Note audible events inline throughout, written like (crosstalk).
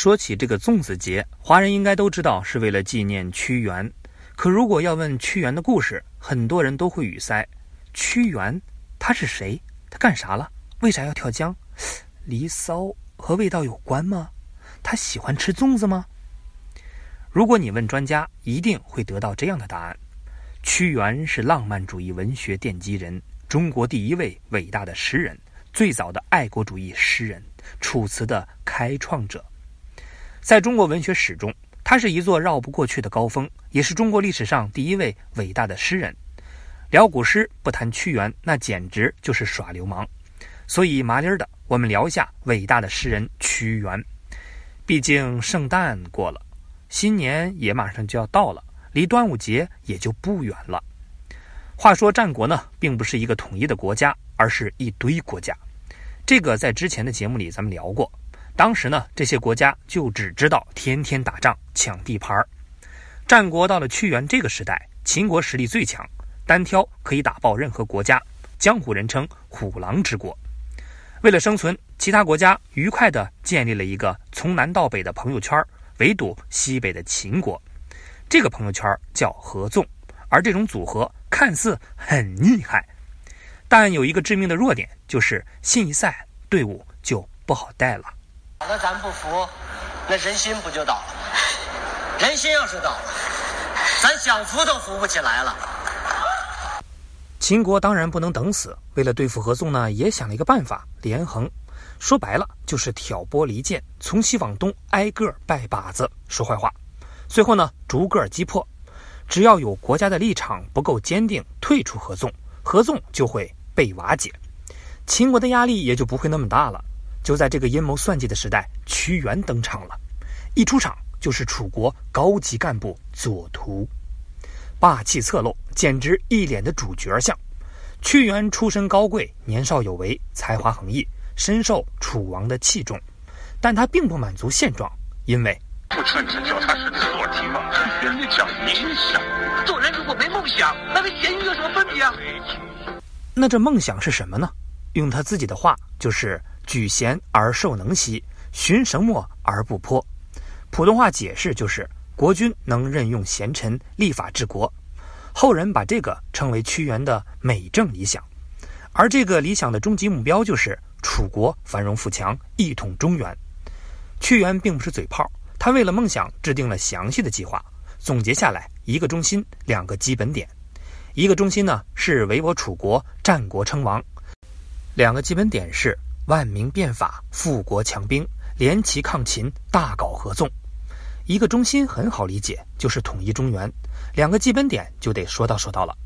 说起这个粽子节，华人应该都知道是为了纪念屈原。可如果要问屈原的故事，很多人都会语塞：屈原他是谁？他干啥了？为啥要跳江？离骚和味道有关吗？他喜欢吃粽子吗？如果你问专家，一定会得到这样的答案：屈原是浪漫主义文学奠基人，中国第一位伟大的诗人，最早的爱国主义诗人，楚辞的开创者。在中国文学史中，他是一座绕不过去的高峰，也是中国历史上第一位伟大的诗人。聊古诗不谈屈原，那简直就是耍流氓。所以麻利儿的，我们聊一下伟大的诗人屈原。毕竟圣诞过了，新年也马上就要到了，离端午节也就不远了。话说战国呢，并不是一个统一的国家，而是一堆国家。这个在之前的节目里咱们聊过。当时呢，这些国家就只知道天天打仗抢地盘儿。战国到了屈原这个时代，秦国实力最强，单挑可以打爆任何国家，江湖人称“虎狼之国”。为了生存，其他国家愉快地建立了一个从南到北的朋友圈，围堵西北的秦国。这个朋友圈叫合纵，而这种组合看似很厉害，但有一个致命的弱点，就是心一散，队伍就不好带了。那咱不服，那人心不就倒了吗？人心要是倒了，咱想扶都扶不起来了。秦国当然不能等死，为了对付合纵呢，也想了一个办法——连横。说白了就是挑拨离间，从西往东挨个拜把子，说坏话。最后呢，逐个击破。只要有国家的立场不够坚定，退出合纵，合纵就会被瓦解，秦国的压力也就不会那么大了。就在这个阴谋算计的时代，屈原登场了。一出场就是楚国高级干部左徒，霸气侧漏，简直一脸的主角相。屈原出身高贵，年少有为，才华横溢，深受楚王的器重。但他并不满足现状，因为父亲只叫他是做题嘛，人家讲冥想。做人如果没梦想，那跟咸鱼有什么分别啊？那这梦想是什么呢？用他自己的话，就是。举贤而受能兮，循绳墨而不颇。普通话解释就是：国君能任用贤臣，立法治国。后人把这个称为屈原的美政理想。而这个理想的终极目标就是楚国繁荣富强，一统中原。屈原并不是嘴炮，他为了梦想制定了详细的计划。总结下来，一个中心，两个基本点。一个中心呢是唯我楚国，战国称王；两个基本点是。万民变法，富国强兵，联齐抗秦，大搞合纵。一个中心很好理解，就是统一中原。两个基本点就得说道说道了。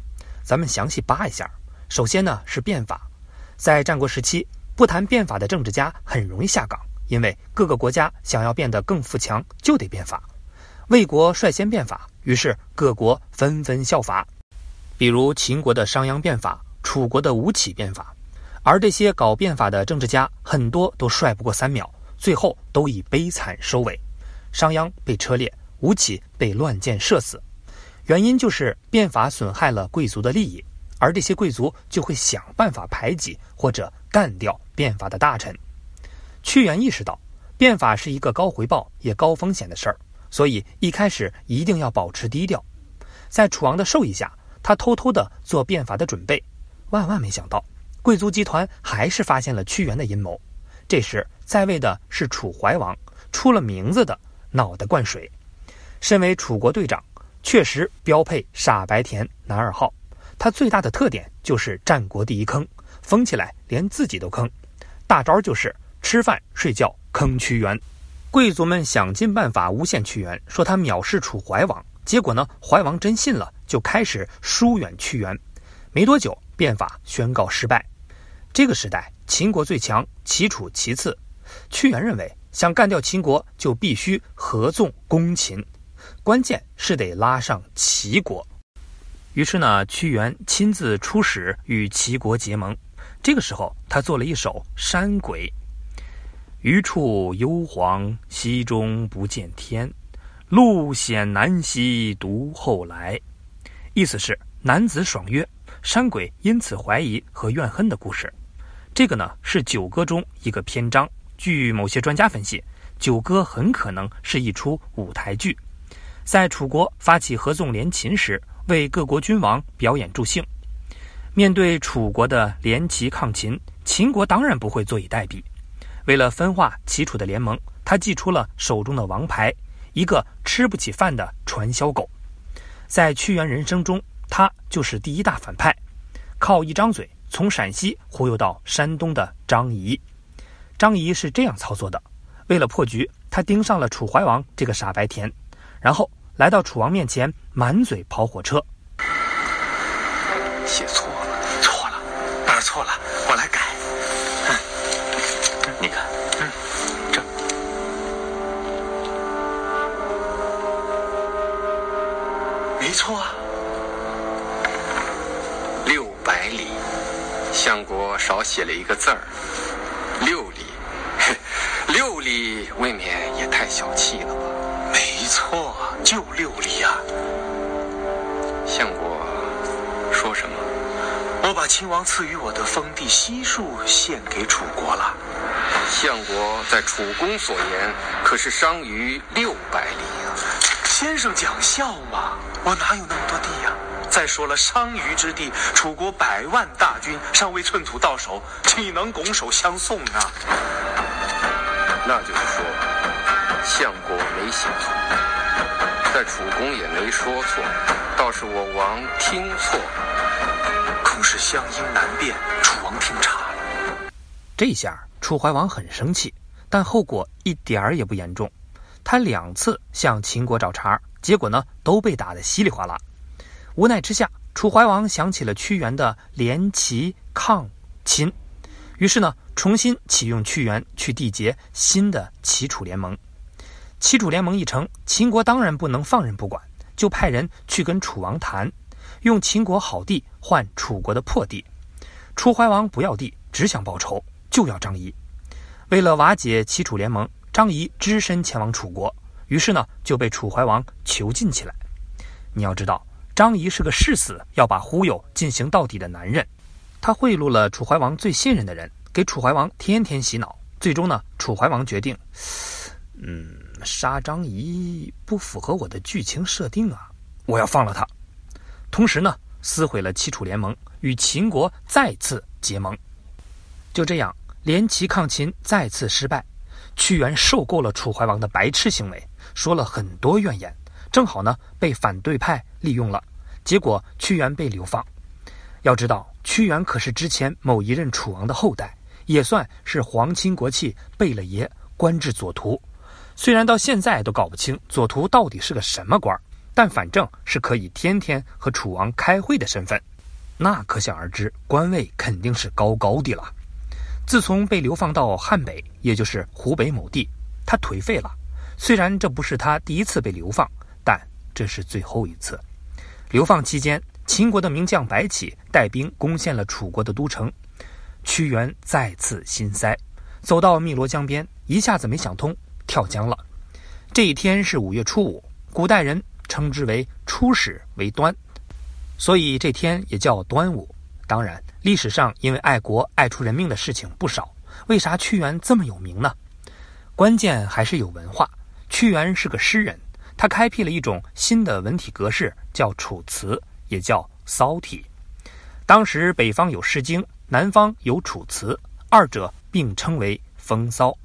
咱们详细扒一下。首先呢是变法，在战国时期，不谈变法的政治家很容易下岗，因为各个国家想要变得更富强，就得变法。魏国率先变法，于是各国纷纷效法，比如秦国的商鞅变法，楚国的吴起变法。而这些搞变法的政治家很多都帅不过三秒，最后都以悲惨收尾。商鞅被车裂，吴起被乱箭射死，原因就是变法损害了贵族的利益，而这些贵族就会想办法排挤或者干掉变法的大臣。屈原意识到变法是一个高回报也高风险的事儿，所以一开始一定要保持低调。在楚王的授意下，他偷偷的做变法的准备，万万没想到。贵族集团还是发现了屈原的阴谋。这时在位的是楚怀王，出了名字的脑袋灌水。身为楚国队长，确实标配傻白甜男二号。他最大的特点就是战国第一坑，疯起来连自己都坑。大招就是吃饭睡觉坑屈原。贵族们想尽办法诬陷屈原，说他藐视楚怀王。结果呢，怀王真信了，就开始疏远屈原。没多久，变法宣告失败。这个时代，秦国最强，齐楚其次。屈原认为，想干掉秦国，就必须合纵攻秦，关键是得拉上齐国。于是呢，屈原亲自出使与齐国结盟。这个时候，他做了一首《山鬼》：“余处幽篁，溪中不见天。路险难兮独后来。”意思是男子爽约，山鬼因此怀疑和怨恨的故事。这个呢是《九歌》中一个篇章。据某些专家分析，九歌》很可能是一出舞台剧，在楚国发起合纵连秦时，为各国君王表演助兴。面对楚国的联齐抗秦，秦国当然不会坐以待毙。为了分化齐楚的联盟，他祭出了手中的王牌——一个吃不起饭的传销狗。在屈原人生中，他就是第一大反派，靠一张嘴从陕西忽悠到山东的张仪。张仪是这样操作的：为了破局，他盯上了楚怀王这个傻白甜，然后来到楚王面前，满嘴跑火车。写错写了一个字儿，六里，嘿 (laughs) 六里未免也太小气了吧？没错，就六里呀、相国说什么？我把亲王赐予我的封地悉数献给楚国了。相国在楚公所言，可是伤于六百里啊！先生讲笑嘛，我哪有那么多地呀、再说了，商於之地，楚国百万大军尚未寸土到手，岂能拱手相送呢？那就是说，相国没写错，在楚公也没说错，倒是我王听错。恐是乡音难辨，楚王听岔了。这下楚怀王很生气，但后果一点儿也不严重。他两次向秦国找茬，结果呢都被打得稀里哗啦。无奈之下，楚怀王想起了屈原的联齐抗秦，于是呢重新启用屈原去缔结新的齐楚联盟。齐楚联盟一成，秦国当然不能放任不管，就派人去跟楚王谈，用秦国好地换楚国的破地。楚怀王不要地，只想报仇，就要张仪。为了瓦解齐楚联盟，张仪只身前往楚国，于是呢就被楚怀王囚禁起来。你要知道，张仪是个誓死要把忽悠进行到底的男人，他贿赂了楚怀王最信任的人，给楚怀王天天洗脑。最终呢，楚怀王决定，嗯，杀张仪不符合我的剧情设定啊，我要放了他。同时呢，撕毁了齐楚联盟，与秦国再次结盟。就这样，联齐抗秦再次失败。屈原受够了楚怀王的白痴行为，说了很多怨言，正好呢被反对派利用了，结果屈原被流放。要知道，屈原可是之前某一任楚王的后代，也算是皇亲国戚，贝勒爷，官至左徒。虽然到现在都搞不清左徒到底是个什么官儿，但反正是可以天天和楚王开会的身份，那可想而知，官位肯定是高高的了。自从被流放到汉北，也就是湖北某地，他颓废了。虽然这不是他第一次被流放，但这是最后一次。流放期间，秦国的名将白起带兵攻陷了楚国的都城，屈原再次心塞，走到汨罗江边，一下子没想通，跳江了。这一天是五月初五，古代人称之为初始为端，所以这天也叫端午。当然，历史上因为爱国爱出人命的事情不少。为啥屈原这么有名呢？关键还是有文化。屈原是个诗人，他开辟了一种新的文体格式，叫楚辞，也叫骚体。当时北方有《诗经》，南方有楚辞，二者并称为风骚。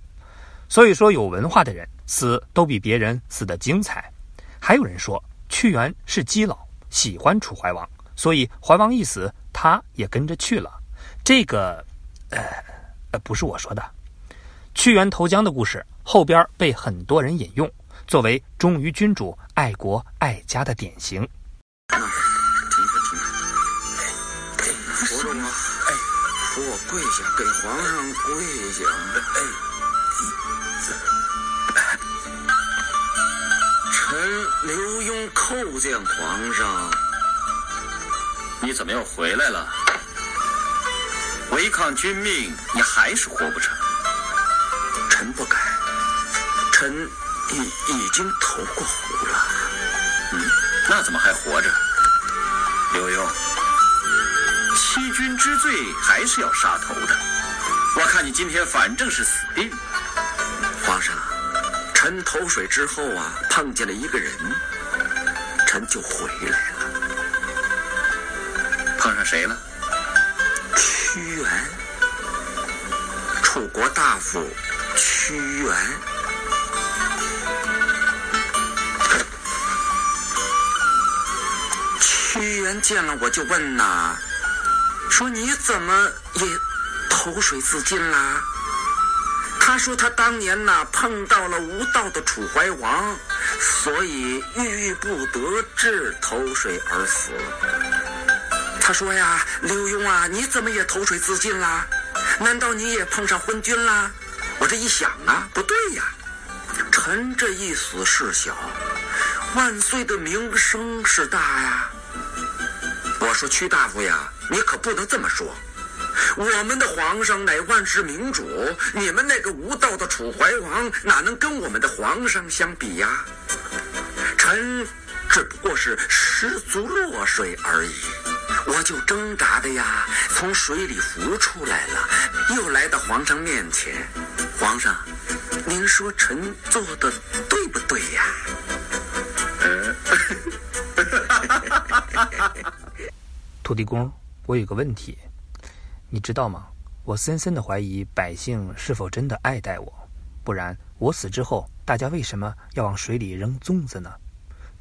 所以说，有文化的人死都比别人死得精彩。还有人说，屈原是基佬，喜欢楚怀王，所以怀王一死，他也跟着去了。这个，呃，呃，不是我说的。屈原投江的故事后边被很多人引用，作为忠于君主、爱国爱家的典型。活动吗？哎，扶我跪下，给皇上跪下。哎，臣刘墉叩见皇上。你怎么又回来了？违抗君命，你还是活不成。臣不改，臣已已经投过湖了。嗯，那怎么还活着？刘墉，欺君之罪还是要杀头的。我看你今天反正是死定了。皇上，臣投水之后啊，碰见了一个人，臣就回来了。碰上谁了？屈原，楚国大夫屈原。人见了我就问呐，说你怎么也投水自尽啦？他说他当年呐碰到了无道的楚怀王，所以郁郁不得志，投水而死。他说呀，刘墉啊，你怎么也投水自尽啦？难道你也碰上昏君啦？我这一想啊，不对呀，臣这一死事小，万岁的名声是大呀。说屈大夫呀，你可不能这么说。我们的皇上乃万世明主，你们那个无道的楚怀王哪能跟我们的皇上相比呀？臣只不过是失足落水而已，我就挣扎的呀，从水里浮出来了，又来到皇上面前。皇上，您说臣做的对不对呀？哈哈哈哈哈土地公，我有个问题，你知道吗？我深深的怀疑百姓是否真的爱戴我，不然我死之后，大家为什么要往水里扔粽子呢？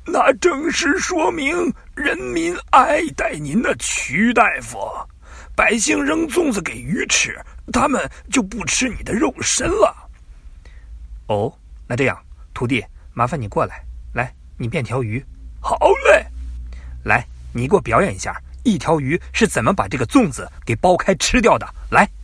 那正是说明人民爱戴您的瞿大夫。百姓扔粽子给鱼吃，他们就不吃你的肉身了。哦，那这样，徒弟，麻烦你过来，来，你变条鱼。好嘞，来，你给我表演一下。一条鱼是怎么把这个粽子给剥开吃掉的？来。